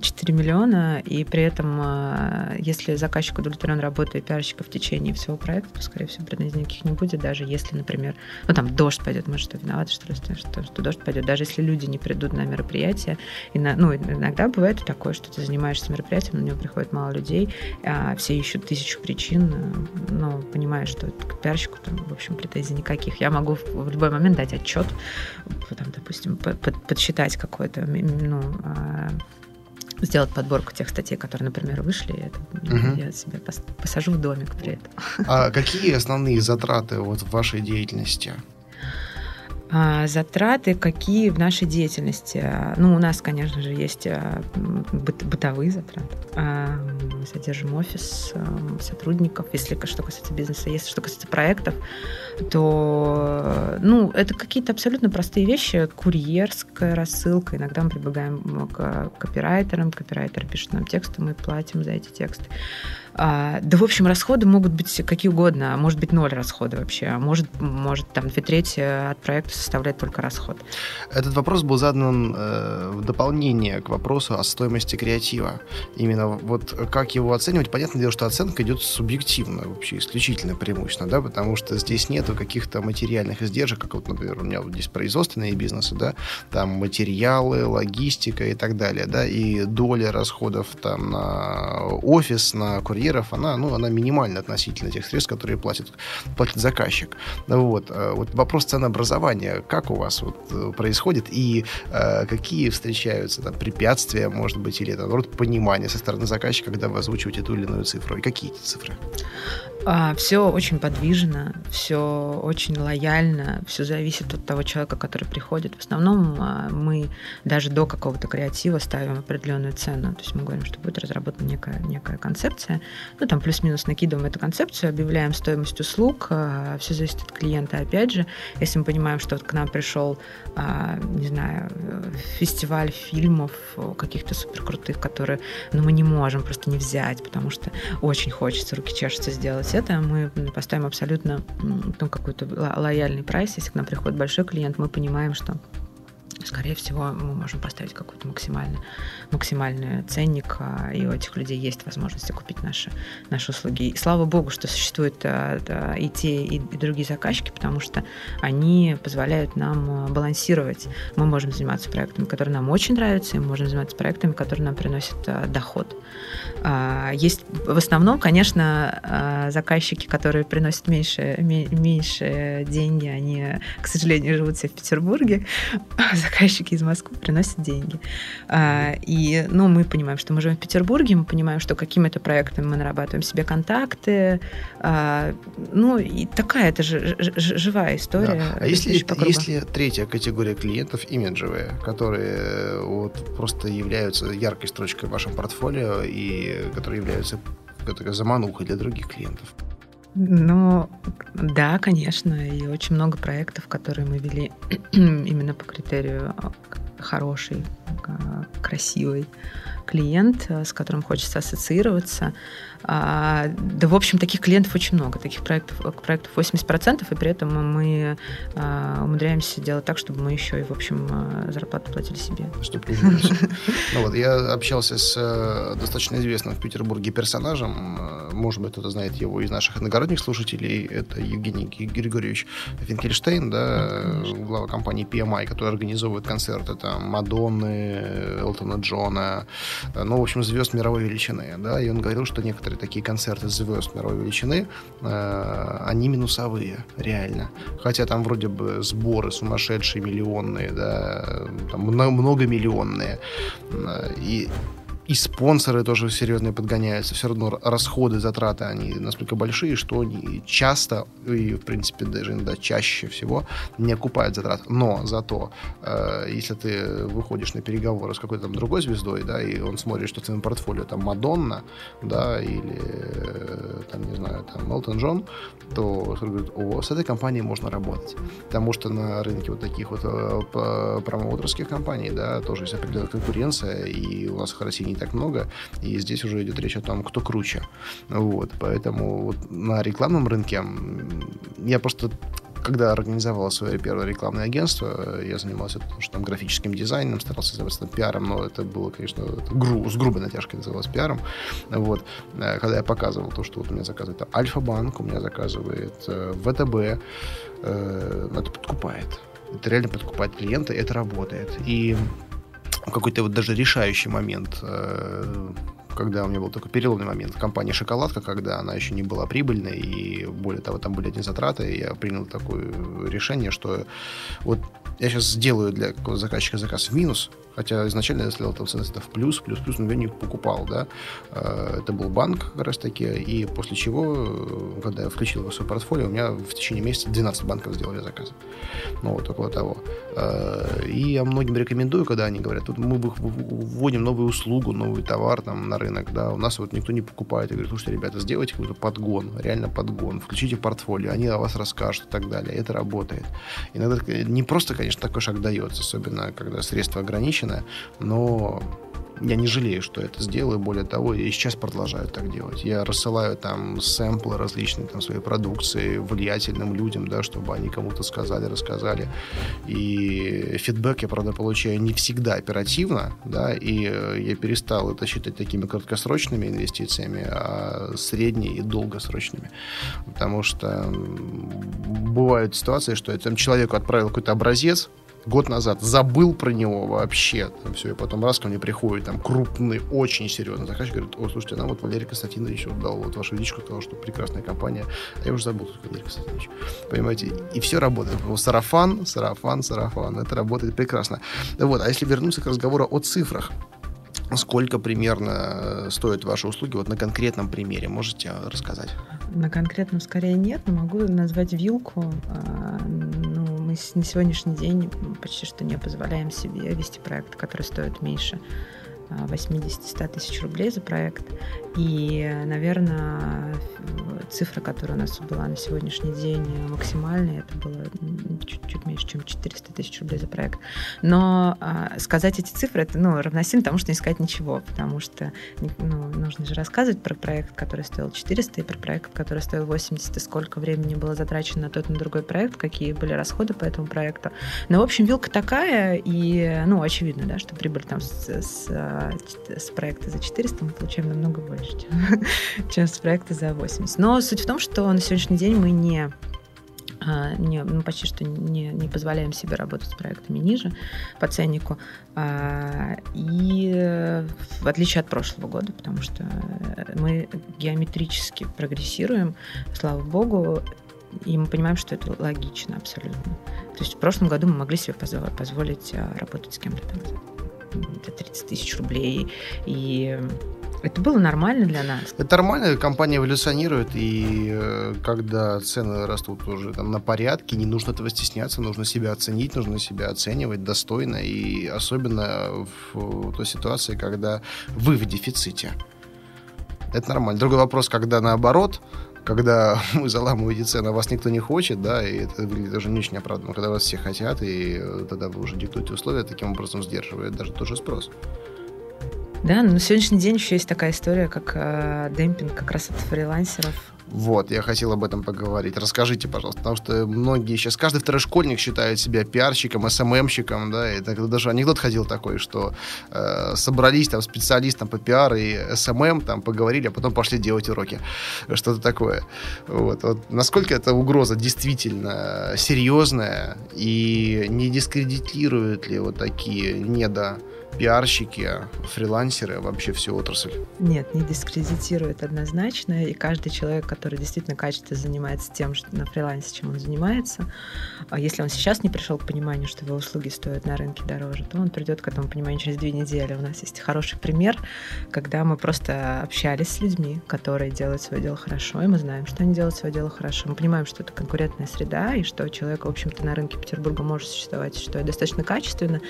4 миллиона, и при этом, если заказчик удовлетворен работой пиарщика в течение всего проекта, то, скорее всего, претензий никаких не будет, даже если, например, например, ну там дождь пойдет, мы что, виноваты, что ли, что, что дождь пойдет, даже если люди не придут на мероприятие. И на, ну, иногда бывает такое, что ты занимаешься мероприятием, на него приходит мало людей, а все ищут тысячу причин, но понимаешь, что к пиарщику там, в общем, претензий никаких. Я могу в любой момент дать отчет, там, допустим, подсчитать какой-то, ну, а, сделать подборку тех статей, которые, например, вышли, это, угу. я себе посажу в домик при этом. А какие основные затраты вот в вашей деятельности? А, затраты какие в нашей деятельности? Ну, у нас, конечно же, есть а, бытовые затраты. А, мы содержим офис сотрудников, если что касается бизнеса. Если что касается проектов, то ну, это какие-то абсолютно простые вещи. Курьерская рассылка. Иногда мы прибегаем к копирайтерам. Копирайтер пишет нам тексты, мы платим за эти тексты. А, да, в общем, расходы могут быть какие угодно. Может быть, ноль расхода вообще. А может, может там две трети от проекта составляет только расход. Этот вопрос был задан э, в дополнение к вопросу о стоимости креатива. Именно вот как его оценивать. Понятное дело, что оценка идет субъективно, вообще исключительно преимущественно, да, потому что здесь нету каких-то материальных издержек, как вот, например, у меня вот здесь производственные бизнесы, да, там материалы, логистика и так далее, да, и доля расходов там на офис, на курьер курьеров, она, ну, она минимальна относительно тех средств, которые платит, платит заказчик. Вот. Э, вот вопрос ценообразования, как у вас вот э, происходит и э, какие встречаются там препятствия, может быть, или наоборот понимание со стороны заказчика, когда вы озвучиваете ту или иную цифру, и какие эти цифры? А, все очень подвижно, все очень лояльно, все зависит от того человека, который приходит. В основном а, мы даже до какого-то креатива ставим определенную цену. То есть мы говорим, что будет разработана некая, некая концепция. Ну, там плюс-минус накидываем эту концепцию, объявляем стоимость услуг. А, все зависит от клиента. Опять же, если мы понимаем, что вот к нам пришел, не знаю, фестиваль фильмов каких-то суперкрутых, которые ну, мы не можем просто не взять, потому что очень хочется, руки чешутся сделать это, мы поставим абсолютно ну, какой-то лояльный прайс. Если к нам приходит большой клиент, мы понимаем, что скорее всего, мы можем поставить какой-то максимальный, максимальный ценник, а, и у этих людей есть возможность купить наши, наши услуги. И слава богу, что существуют а, и те, и другие заказчики, потому что они позволяют нам а, балансировать. Мы можем заниматься проектами, которые нам очень нравятся, и мы можем заниматься проектами, которые нам приносят доход. Есть в основном, конечно, заказчики, которые приносят меньше, меньше деньги, они, к сожалению, живут все в Петербурге, заказчики из Москвы приносят деньги. А, и, ну, мы понимаем, что мы живем в Петербурге, мы понимаем, что какими-то проектами мы нарабатываем себе контакты. А, ну, и такая это же живая история. Да. А если, если третья категория клиентов имиджевые, которые вот просто являются яркой строчкой в вашем портфолио и которые являются заманухой для других клиентов? Ну, да, конечно, и очень много проектов, которые мы вели именно по критерию а, хороший, красивый клиент, э, с которым хочется ассоциироваться. А, да, в общем, таких клиентов очень много, таких проектов, э, проектов 80%, и при этом мы а, умудряемся делать так, чтобы мы еще и, в общем, э, зарплату платили себе. Чтобы ну, вот, Я общался с достаточно известным в Петербурге персонажем, может быть, кто-то знает его из наших иногородних слушателей, это Евгений Григорьевич Финкельштейн, да, глава компании PMI, который организовывает концерты там Мадонны, Элтона Джона, ну, в общем, звезд мировой величины, да, и он говорил, что некоторые такие концерты звезд мировой величины, э, они минусовые, реально. Хотя там вроде бы сборы сумасшедшие, миллионные, да, там многомиллионные. И и спонсоры тоже серьезные подгоняются. Все равно расходы, затраты, они настолько большие, что они часто, и, в принципе, даже иногда чаще всего не окупают затрат. Но зато, э, если ты выходишь на переговоры с какой-то там другой звездой, да, и он смотрит, что в твоем портфолио там Мадонна, да, или, э, там, не знаю, там Элтон Джон, то говорит, о, с этой компанией можно работать. Потому что на рынке вот таких вот э, промоутерских компаний, да, тоже есть определенная конкуренция, и у нас в России не так много, и здесь уже идет речь о том, кто круче. Вот, поэтому вот на рекламном рынке я просто когда организовал свое первое рекламное агентство, я занимался что там графическим дизайном, старался заниматься пиаром, но это было, конечно, это гру, с грубой натяжкой называлось пиаром. Вот. Э, когда я показывал то, что вот у меня заказывает Альфа-банк, у меня заказывает э, ВТБ, э, это подкупает. Это реально подкупает клиента, это работает. И какой-то вот даже решающий момент, э, когда у меня был такой переломный момент. Компания «Шоколадка», когда она еще не была прибыльной, и более того, там были одни затраты, я принял такое решение, что вот я сейчас сделаю для заказчика заказ в минус, хотя изначально я сделал там это в плюс, плюс, плюс, но я не покупал, да. Э, это был банк как раз таки, и после чего, э, когда я включил его в свой портфолио, у меня в течение месяца 12 банков сделали заказ. Ну, вот около того. Э, и я многим рекомендую, когда они говорят, тут мы вводим новую услугу, новый товар там на рынок, да, у нас вот никто не покупает. Я говорю, слушайте, ребята, сделайте какой-то подгон, реально подгон, включите портфолио, они о вас расскажут и так далее. Это работает. Иногда не просто, конечно, такой шаг дается, особенно когда средства ограничены, но я не жалею, что это сделаю. Более того, я и сейчас продолжаю так делать. Я рассылаю там сэмплы различные там своей продукции влиятельным людям, да, чтобы они кому-то сказали, рассказали. И фидбэк я, правда, получаю не всегда оперативно, да, и э, я перестал это считать такими краткосрочными инвестициями, а средние и долгосрочными. Потому что бывают ситуации, что я там человеку отправил какой-то образец, год назад забыл про него вообще. Там все, и потом раз ко мне приходит там крупный, очень серьезный заказчик, говорит, о, слушайте, нам вот Валерий Константинович вот дал вот вашу личку, сказал, что прекрасная компания. А я уже забыл, кто Валерий Константинович. Понимаете? И все работает. Сарафан, сарафан, сарафан. Это работает прекрасно. Вот. А если вернуться к разговору о цифрах, Сколько примерно э, стоят ваши услуги? Вот на конкретном примере можете рассказать? На конкретном скорее нет, но могу назвать вилку. Мы на сегодняшний день почти что не позволяем себе вести проект, который стоит меньше 80-100 тысяч рублей за проект. И, наверное, цифра, которая у нас была на сегодняшний день максимальная, это было чуть-чуть меньше, чем 400 тысяч рублей за проект. Но а, сказать эти цифры, это ну, равносильно тому, что не сказать ничего, потому что ну, нужно же рассказывать про проект, который стоил 400, и про проект, который стоил 80, и сколько времени было затрачено на тот и на другой проект, какие были расходы по этому проекту. Но, в общем, вилка такая, и, ну, очевидно, да, что прибыль там с, с, с проекта за 400 мы получаем намного больше, чем, чем с проекта за 80. Но суть в том, что на сегодняшний день мы не а, не, ну, почти что не, не позволяем себе работать с проектами ниже по ценнику. А, и в отличие от прошлого года, потому что мы геометрически прогрессируем, слава богу, и мы понимаем, что это логично абсолютно. То есть в прошлом году мы могли себе позволить а, работать с кем-то там за 30 тысяч рублей. И это было нормально для нас. Это нормально, компания эволюционирует, и э, когда цены растут уже там, на порядке, не нужно этого стесняться, нужно себя оценить, нужно себя оценивать достойно, и особенно в той ситуации, когда вы в дефиците. Это нормально. Другой вопрос, когда наоборот, когда вы заламываете цены, а вас никто не хочет, да, и это выглядит даже не очень оправданно, когда вас все хотят, и э, тогда вы уже диктуете условия, таким образом сдерживает даже тот же спрос. Да, но на сегодняшний день еще есть такая история, как э, демпинг как раз от фрилансеров. Вот, я хотел об этом поговорить. Расскажите, пожалуйста, потому что многие сейчас, каждый второй школьник считает себя пиарщиком, SMM щиком, да, и так, даже анекдот ходил такой, что э, собрались там специалистам по пиар и SMM, там поговорили, а потом пошли делать уроки, что-то такое. Вот, вот насколько эта угроза действительно серьезная и не дискредитирует ли вот такие недо пиарщики, фрилансеры, вообще всю отрасль? Нет, не дискредитирует однозначно. И каждый человек, который действительно качественно занимается тем, что на фрилансе, чем он занимается, а если он сейчас не пришел к пониманию, что его услуги стоят на рынке дороже, то он придет к этому пониманию через две недели. У нас есть хороший пример, когда мы просто общались с людьми, которые делают свое дело хорошо, и мы знаем, что они делают свое дело хорошо. Мы понимаем, что это конкурентная среда, и что человек, в общем-то, на рынке Петербурга может существовать, что это достаточно качественно.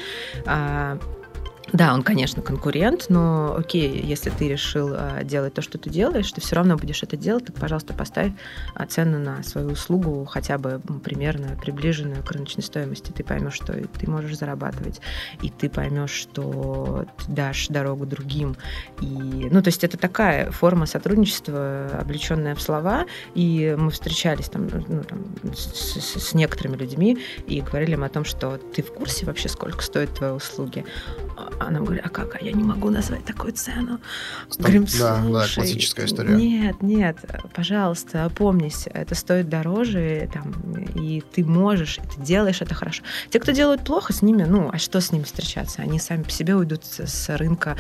А да, он, конечно, конкурент, но окей, если ты решил а, делать то, что ты делаешь, ты все равно будешь это делать, так, пожалуйста, поставь а, цену на свою услугу хотя бы примерно приближенную к рыночной стоимости. Ты поймешь, что ты можешь зарабатывать, и ты поймешь, что ты дашь дорогу другим. И, ну, то есть это такая форма сотрудничества, облеченная в слова, и мы встречались там, ну, там с, с, некоторыми людьми и говорили им о том, что ты в курсе вообще, сколько стоят твои услуги она говорит, а как? А я не могу назвать такую цену. Стоп, Говорим, да, да, классическая история. Нет, нет, пожалуйста, опомнись, это стоит дороже, там, и ты можешь, и ты делаешь это хорошо. Те, кто делают плохо, с ними, ну, а что с ними встречаться? Они сами по себе уйдут с рынка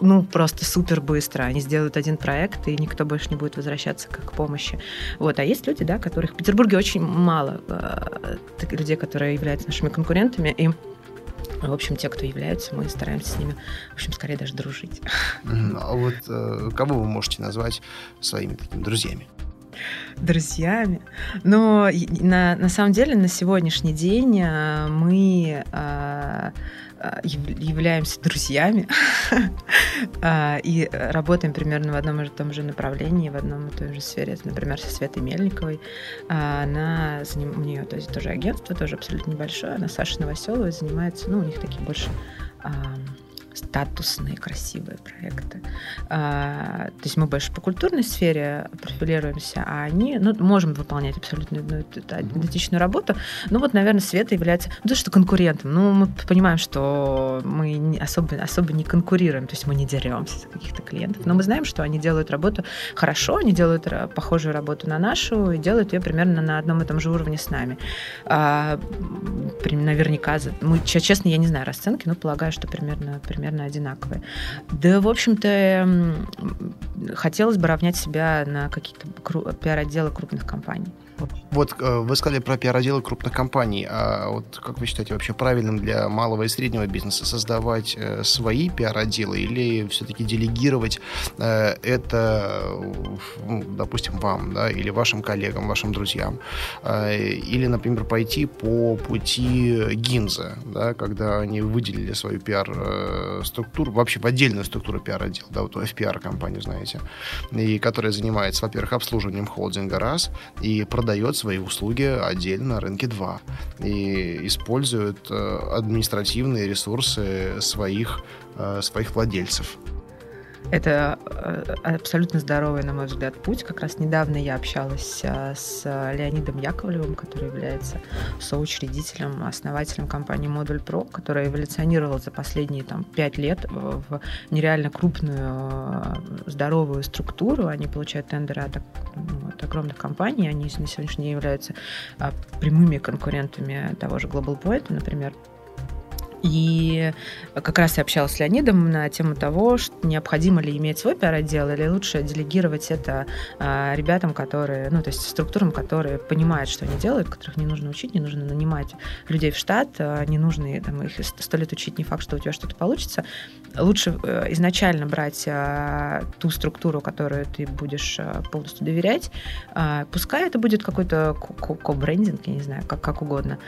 ну, просто супер быстро. Они сделают один проект, и никто больше не будет возвращаться как к помощи. Вот. А есть люди, да, которых в Петербурге очень мало э, людей, которые являются нашими конкурентами, и в общем, те, кто являются, мы стараемся с ними, в общем, скорее даже дружить. А вот э, кого вы можете назвать своими такими друзьями? друзьями. Но на, на самом деле на сегодняшний день э, мы Э, являемся друзьями а, и работаем примерно в одном и том же направлении, в одном и той же сфере. Это, например, со Светой Мельниковой. А, она, у нее то есть, тоже агентство, тоже абсолютно небольшое. Она Саша Новоселова занимается, ну, у них такие больше статусные, красивые проекты. А, то есть мы больше по культурной сфере профилируемся, а они, ну, можем выполнять абсолютно одну идентичную работу. Ну, вот, наверное, Света является, ну, то, что конкурентом. Ну, мы понимаем, что мы не, особо, особо не конкурируем, то есть мы не деремся за каких-то клиентов, но мы знаем, что они делают работу хорошо, они делают похожую работу на нашу и делают ее примерно на одном и том же уровне с нами. А, наверняка, мы, честно, я не знаю расценки, но полагаю, что примерно, примерно примерно одинаковые. Да, в общем-то, хотелось бы равнять себя на какие-то пиар-отделы крупных компаний. Вот э, вы сказали про пиар-отделы крупных компаний. А вот как вы считаете, вообще правильным для малого и среднего бизнеса создавать э, свои пиар-отделы или все-таки делегировать э, это, ну, допустим, вам, да, или вашим коллегам, вашим друзьям? Или, например, пойти по пути Гинза, да, когда они выделили свою пиар-структуру, вообще в отдельную структуру пиар-отдела, да, вот FPR-компанию, знаете, и которая занимается, во-первых, обслуживанием холдинга раз, и продажей продает свои услуги отдельно на рынке 2 и использует э, административные ресурсы своих, э, своих владельцев. Это э, абсолютно здоровый, на мой взгляд, путь. Как раз недавно я общалась э, с Леонидом Яковлевым, который является соучредителем, основателем компании Модуль Про, которая эволюционировала за последние там, пять лет в нереально крупную э, здоровую структуру. Они получают тендеры от, ну, от огромных компаний. Они на сегодняшний день являются прямыми конкурентами того же Global Point, например. И как раз я общалась с Леонидом на тему того, что необходимо ли иметь свой пиар-отдел или лучше делегировать это а, ребятам, которые, ну, то есть структурам, которые понимают, что они делают, которых не нужно учить, не нужно нанимать людей в штат, а, не нужно там, их сто лет учить, не факт, что у тебя что-то получится. Лучше э, изначально брать а, ту структуру, которую ты будешь полностью доверять. Пускай это будет какой-то ко-брендинг, я не знаю, как, как угодно.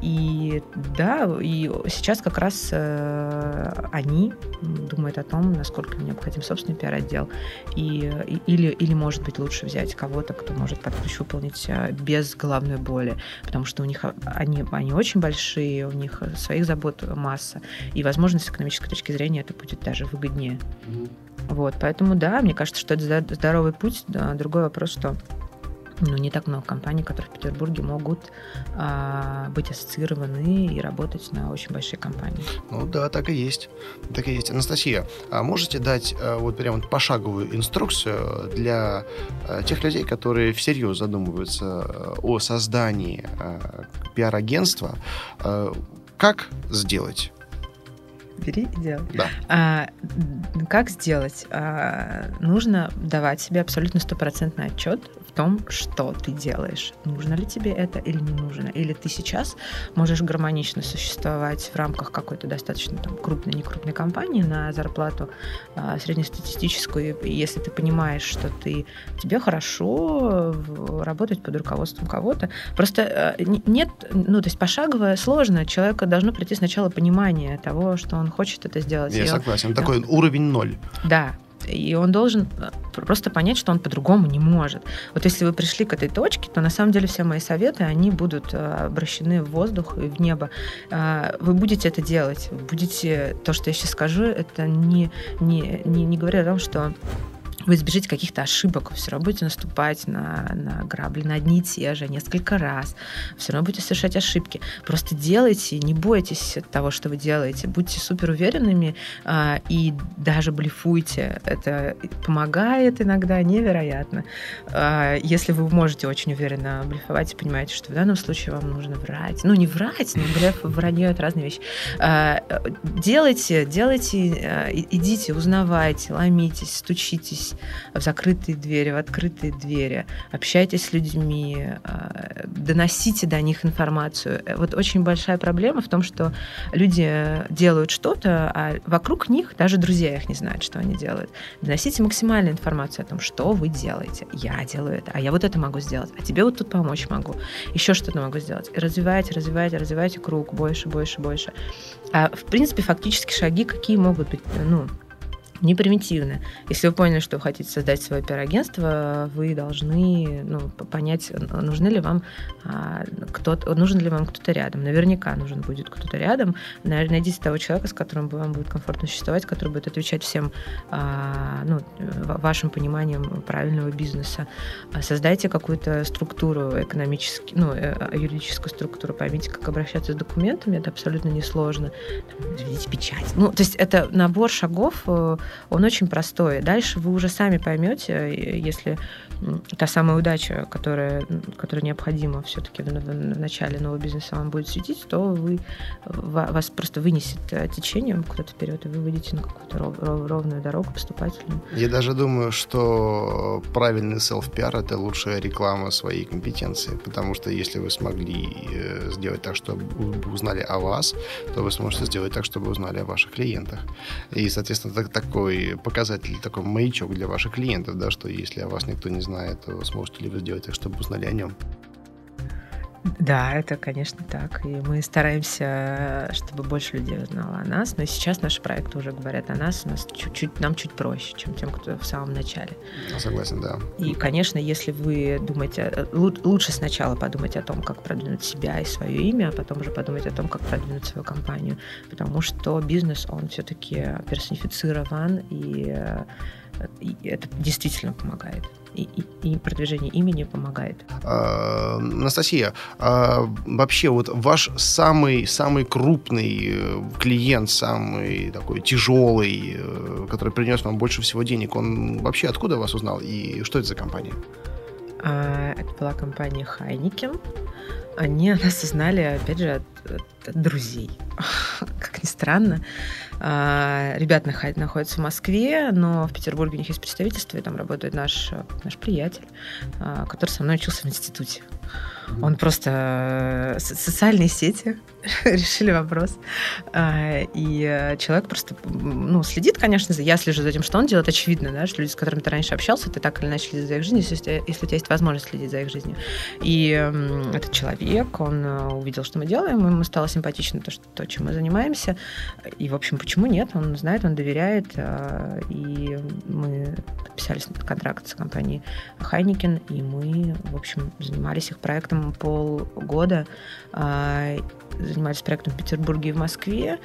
И да, и сейчас как раз э, они думают о том, насколько необходим собственный пиар-отдел. И, или, или, может быть, лучше взять кого-то, кто может под ключ выполнить э, без головной боли, потому что у них они, они очень большие, у них своих забот масса, и, возможно, с экономической точки зрения это будет даже выгоднее. Вот, поэтому да, мне кажется, что это здоровый путь. Другой вопрос, что ну, не так много компаний, которые в Петербурге могут а, быть ассоциированы и работать на очень большие компании. Ну да, так и есть. Так и есть. Анастасия, а можете дать а, вот прям пошаговую инструкцию для а, тех людей, которые всерьез задумываются а, о создании а, пиар-агентства? А, как сделать? бери и делай. Да. А, как сделать? А, нужно давать себе абсолютно стопроцентный отчет в том, что ты делаешь. Нужно ли тебе это или не нужно? Или ты сейчас можешь гармонично существовать в рамках какой-то достаточно там, крупной, некрупной компании на зарплату а, среднестатистическую, если ты понимаешь, что ты, тебе хорошо работать под руководством кого-то. Просто а, нет, ну, то есть пошагово сложно. Человека должно прийти сначала понимание того, что он хочет это сделать. Я и согласен. Он, Такой уровень ноль. Да. И он должен э, просто понять, что он по-другому не может. Вот если вы пришли к этой точке, то на самом деле все мои советы, они будут э, обращены в воздух и в небо. Э, вы будете это делать. Будете... То, что я сейчас скажу, это не, не, не, не говоря о том, что вы избежите каких-то ошибок, все равно будете наступать на, на грабли, на одни и те же несколько раз, все равно будете совершать ошибки. Просто делайте, не бойтесь того, что вы делаете, будьте супер уверенными а, и даже блефуйте. Это помогает иногда невероятно. А, если вы можете очень уверенно блефовать и понимаете, что в данном случае вам нужно врать. Ну, не врать, но блеф, вранье — это разные вещи. А, делайте, делайте, а, идите, узнавайте, ломитесь, стучитесь, общайтесь в закрытые двери, в открытые двери, общайтесь с людьми, а, доносите до них информацию. Э, вот очень большая проблема в том, что люди делают что-то, а вокруг них даже друзья их не знают, что они делают. Доносите максимальную информацию о том, что вы делаете. Я делаю это, а я вот это могу сделать, а тебе вот тут помочь могу, еще что-то могу сделать. Развивайте, развивайте, развивайте круг больше, больше, больше. А в принципе, фактически шаги какие могут быть, ну, не примитивно. Если вы поняли, что вы хотите создать свое пиар-агентство, вы должны ну, понять, нужны ли вам а, кто-то, нужен ли вам кто-то рядом. Наверняка нужен будет кто-то рядом. Найдите того человека, с которым вам будет комфортно существовать, который будет отвечать всем а, ну, вашим пониманием правильного бизнеса. Создайте какую-то структуру экономическую, ну, э, юридическую структуру, поймите, как обращаться с документами, это абсолютно несложно. Там, печать. Ну, то есть это набор шагов, э, он очень простой. Дальше вы уже сами поймете, если та самая удача, которая, которая необходима все-таки в, в, в начале нового бизнеса вам будет светить, то вы, вас просто вынесет течением куда-то вперед, и вы выйдете на какую-то ров, ров, ровную дорогу поступательную. Я даже думаю, что правильный селф-пиар — это лучшая реклама своей компетенции, потому что если вы смогли э, сделать так, чтобы узнали о вас, то вы сможете сделать так, чтобы узнали о ваших клиентах. И, соответственно, так, такой показатель, такой маячок для ваших клиентов, да, что если о вас никто не знает, знает, сможете ли вы сделать так, чтобы узнали о нем. Да, это, конечно, так. И мы стараемся, чтобы больше людей узнало о нас. Но сейчас наши проекты уже говорят о нас. У нас чуть-чуть, нам чуть проще, чем тем, кто в самом начале. Я согласен, да. И, конечно, если вы думаете, лучше сначала подумать о том, как продвинуть себя и свое имя, а потом уже подумать о том, как продвинуть свою компанию. Потому что бизнес, он все-таки персонифицирован, и, и это действительно помогает и, и, продвижение имени помогает. А, Анастасия, а вообще вот ваш самый, самый крупный э, клиент, самый такой тяжелый, э, который принес вам больше всего денег, он вообще откуда вас узнал и что это за компания? А, это была компания Heineken. Они нас узнали, опять же, от, от друзей. как ни странно. А, ребята находятся в Москве, но в Петербурге у них есть представительство, и там работает наш, наш приятель, а, который со мной учился в институте. Он просто э, социальные сети решили вопрос. А, и э, человек просто ну, следит, конечно, за... Я слежу за тем, что он делает. Очевидно, да, что люди, с которыми ты раньше общался, ты так или иначе следишь за их жизнью, если, если у тебя есть возможность следить за их жизнью. И этот человек, он э, увидел, что мы делаем, ему стало симпатично то, что, то, чем мы занимаемся. И, в общем, почему нет? Он знает, он доверяет. И мы подписали контракт с компанией Хайникин, и мы, в общем, занимались их проектом полгода а, занимались проектом в Петербурге и в Москве.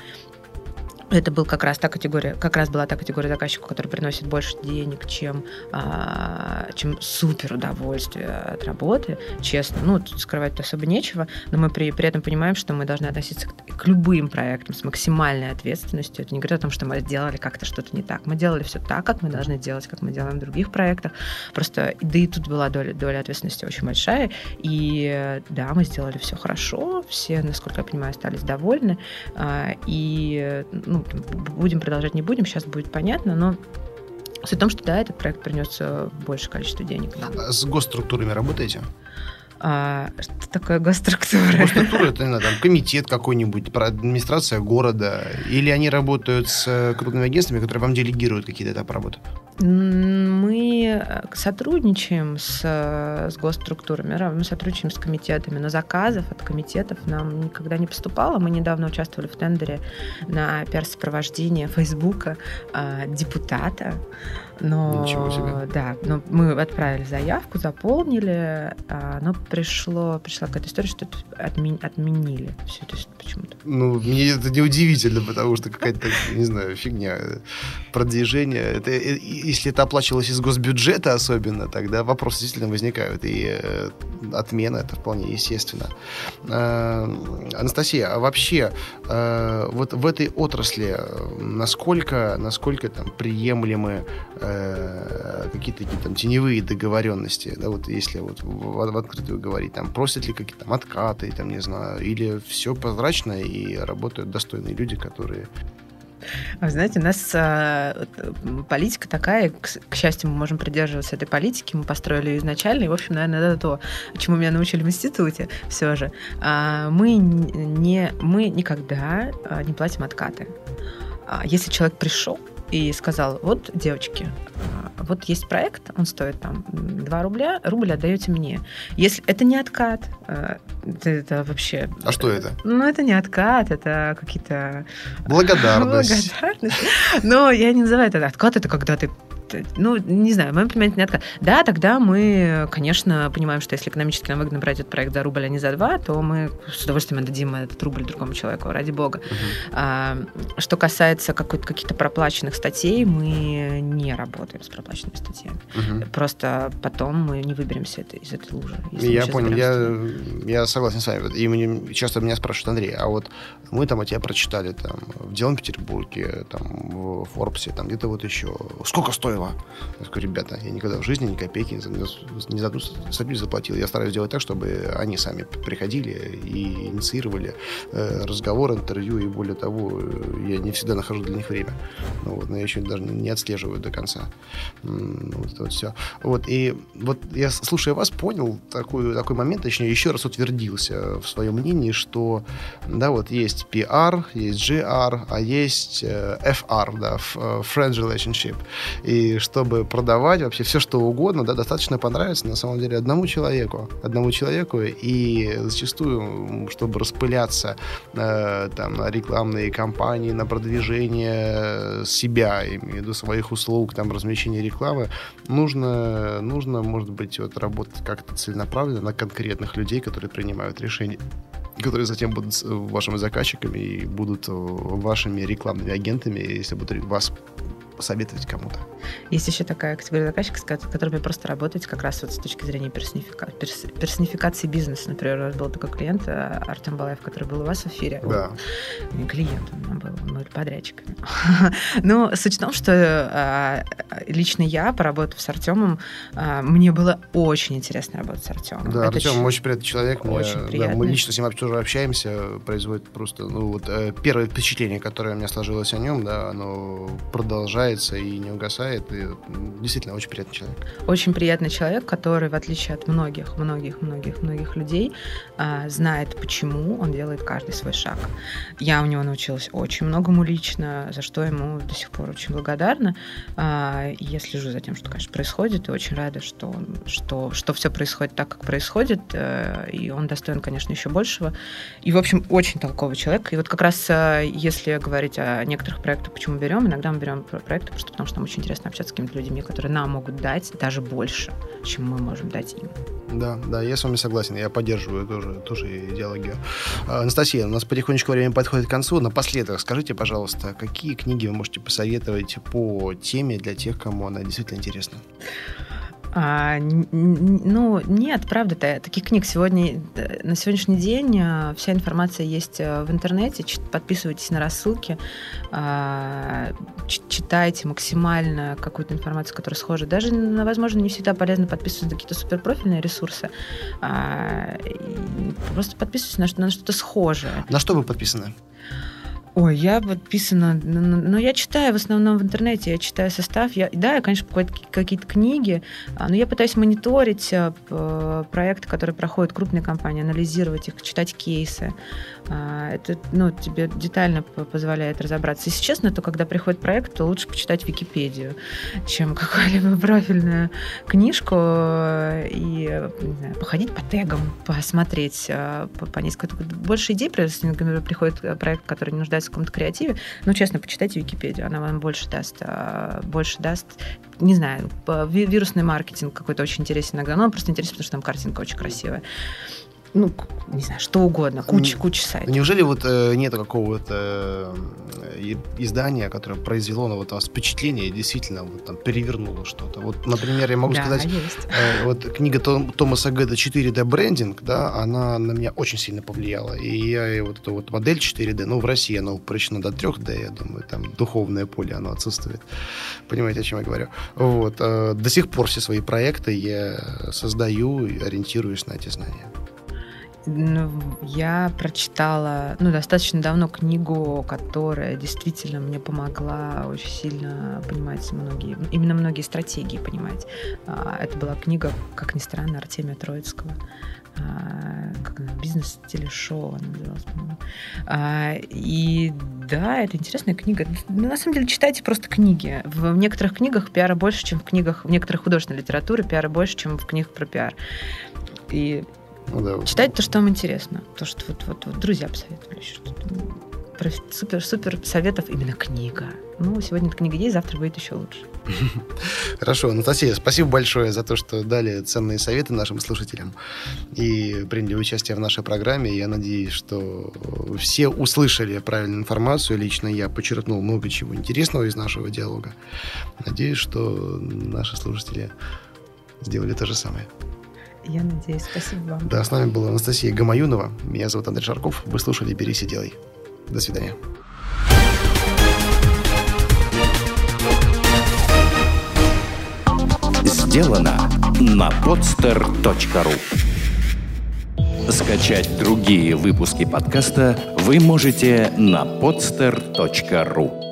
Это был как раз та категория, как раз была та категория заказчиков, который приносит больше денег, чем, а, чем супер удовольствие от работы, честно. Ну, тут скрывать особо нечего, но мы при, при этом понимаем, что мы должны относиться к, к любым проектам с максимальной ответственностью. Это не говорит о том, что мы сделали как-то что-то не так. Мы делали все так, как мы должны делать, как мы делаем в других проектах. Просто, да и тут была доля, доля ответственности очень большая. И да, мы сделали все хорошо, все, насколько я понимаю, остались довольны. А, и ну, ну, будем продолжать, не будем, сейчас будет понятно, но Суть в том, что да, этот проект принес большее количество денег. А с госструктурами работаете? А, что такое госструктура? Госструктура это, не знаю, там, комитет какой-нибудь, администрация города, или они работают с э, крупными агентствами, которые вам делегируют какие-то этапы работы? Мы э, сотрудничаем с, э, с госструктурами, мы сотрудничаем с комитетами, но заказов от комитетов нам никогда не поступало. Мы недавно участвовали в тендере на пиар-сопровождение Фейсбука депутата. Но, Ничего себе. Да, но мы отправили заявку, заполнили, а, но пришло, пришла какая-то история, что отмен, отменили все это почему-то. Ну, мне это неудивительно, потому что какая-то, не знаю, фигня. Продвижение. Это, э, если это оплачивалось из госбюджета особенно, тогда вопросы действительно возникают. И э, отмена это вполне естественно. Э, Анастасия, а вообще вот в этой отрасли насколько, насколько там приемлемы э, какие-то такие там теневые договоренности, да, вот если вот в, в открытую говорить, там просят ли какие-то там откаты, там, не знаю, или все прозрачно и работают достойные люди, которые вы знаете, у нас э, политика такая, к, к счастью, мы можем придерживаться этой политики, мы построили ее изначально, и, в общем, наверное, это то, чему меня научили в институте все же. Э, мы, не, мы никогда а, не платим откаты. Если человек пришел, и сказал, вот, девочки, а, вот есть проект, он стоит там 2 рубля, рубль отдаете мне. Если это не откат, а, это, это вообще... А что это? Ну, это не откат, это какие-то... Благодарность. Благодарность. Но я не называю это откат, это когда ты ну, не знаю, в моем понимании не отказ. Да, тогда мы, конечно, понимаем, что если экономически нам выгодно брать этот проект за рубль, а не за два, то мы с удовольствием отдадим этот рубль другому человеку, ради бога. Uh-huh. А, что касается каких-то проплаченных статей, мы не работаем с проплаченными статьями. Uh-huh. Просто потом мы не выберемся из этой лужи. Я понял, я, я согласен с вами. И мне, часто меня спрашивают, Андрей, а вот мы там о тебя прочитали там, в Делом Петербурге, там, в Форбсе, там где-то вот еще. Сколько стоило? Я говорю, ребята, я никогда в жизни ни копейки ни за, одну статью заплатил. Я стараюсь сделать так, чтобы они сами приходили и инициировали э, разговор, интервью, и более того, я не всегда нахожу для них время. Ну, вот, но я еще даже не отслеживаю до конца. Вот это вот все. Вот, и вот я, слушая вас, понял такой, такой момент, точнее, еще раз утвердился в своем мнении, что, да, вот есть PR, есть GR, а есть э, FR, да, э, Friend Relationship. И чтобы продавать вообще все, что угодно, да, достаточно понравится, на самом деле, одному человеку. Одному человеку, и зачастую, чтобы распыляться э, там, на рекламные кампании, на продвижение себя, имею в своих услуг, там, размещение рекламы, нужно, нужно, может быть, вот работать как-то целенаправленно на конкретных людей, которые принимают решения которые затем будут вашими заказчиками и будут вашими рекламными агентами, если будут вас посоветовать кому-то. Есть еще такая категория заказчиков, с которыми просто работать как раз вот с точки зрения персонифика... перс... персонификации бизнеса. Например, у нас был такой клиент э, Артем Балаев, который был у вас в эфире. Да. Не клиент, он был, мы были подрядчиками. Но суть в том, что э, лично я, поработав с Артемом, э, мне было очень интересно работать с Артемом. Да, Артем очень приятный человек. Очень приятный. Мы лично с ним тоже общаемся, производит просто, ну вот первое впечатление, которое у меня сложилось о нем, да, оно продолжает развивается и не угасает. И действительно очень приятный человек. Очень приятный человек, который, в отличие от многих, многих, многих, многих людей, а, знает, почему он делает каждый свой шаг. Я у него научилась очень многому лично, за что ему до сих пор очень благодарна. А, я слежу за тем, что, конечно, происходит, и очень рада, что, что, что все происходит так, как происходит, э, и он достоин, конечно, еще большего. И, в общем, очень толковый человек. И вот как раз, э, если говорить о некоторых проектах, почему берем, иногда мы берем проект проекта, просто потому что нам очень интересно общаться с какими-то людьми, которые нам могут дать даже больше, чем мы можем дать им. Да, да, я с вами согласен, я поддерживаю тоже, тоже идеологию. А, Анастасия, у нас потихонечку время подходит к концу. Напоследок, скажите, пожалуйста, какие книги вы можете посоветовать по теме для тех, кому она действительно интересна? А, ну, нет, правда-то, таких книг сегодня, э, на сегодняшний день э, вся информация есть э, в интернете, подписывайтесь на рассылки, а, читайте максимально какую-то информацию, которая схожа. Даже, возможно, не всегда полезно подписываться на какие-то суперпрофильные ресурсы, а, просто подписывайтесь на что-то схожее. На что вы подписаны? Ой, я подписана, но я читаю в основном в интернете, я читаю состав, я, да, я, конечно, какие-то книги, а, но я пытаюсь мониторить э, проекты, которые проходят крупные компании, анализировать их, читать кейсы. А, это ну, тебе детально позволяет разобраться. Если честно, то когда приходит проект, то лучше почитать Википедию, чем какую-либо профильную книжку и знаю, походить по тегам, посмотреть, а, понять какую-то больше идей, если, например, приходит проект, который не нуждается в каком-то креативе, ну, честно, почитайте Википедию, она вам больше даст, а, больше даст, не знаю, вирусный маркетинг какой-то очень интересен иногда, но он просто интересен, потому что там картинка очень красивая ну, не знаю, что угодно, куча, куча сайтов. Неужели вот э, нет какого-то э, издания, которое произвело на вот вас впечатление и действительно вот, там, перевернуло что-то? Вот, например, я могу да, сказать, э, вот книга Том, Томаса Гэда 4D брендинг, да, она на меня очень сильно повлияла. И я и вот эту вот модель 4D, ну, в России она упрощена до 3D, я думаю, там духовное поле, оно отсутствует. Понимаете, о чем я говорю? Вот. Э, до сих пор все свои проекты я создаю, ориентируюсь на эти знания. Ну, я прочитала ну, достаточно давно книгу, которая действительно мне помогла очень сильно понимать многие, именно многие стратегии понимать. А, это была книга, как ни странно, Артемия Троицкого а, как она, бизнес-телешоу она называлась, по-моему. А, и да, это интересная книга. На самом деле, читайте просто книги. В некоторых книгах пиара больше, чем в книгах, в некоторых художественной литературе пиара больше, чем в книгах про пиар. И ну, да. Читать то, что вам интересно. То, что вот, вот, вот друзья посоветовали что-то. супер-супер советов именно книга. Ну, сегодня эта книга есть, завтра будет еще лучше. Хорошо. Анастасия, спасибо большое за то, что дали ценные советы нашим слушателям и приняли участие в нашей программе. Я надеюсь, что все услышали правильную информацию. Лично я подчеркнул много чего интересного из нашего диалога. Надеюсь, что наши слушатели сделали то же самое. Я надеюсь. Спасибо вам. Да, с нами была Анастасия Гамаюнова. Меня зовут Андрей Шарков. Вы слушали «Берись и делай». До свидания. Сделано на podster.ru Скачать другие выпуски подкаста вы можете на podster.ru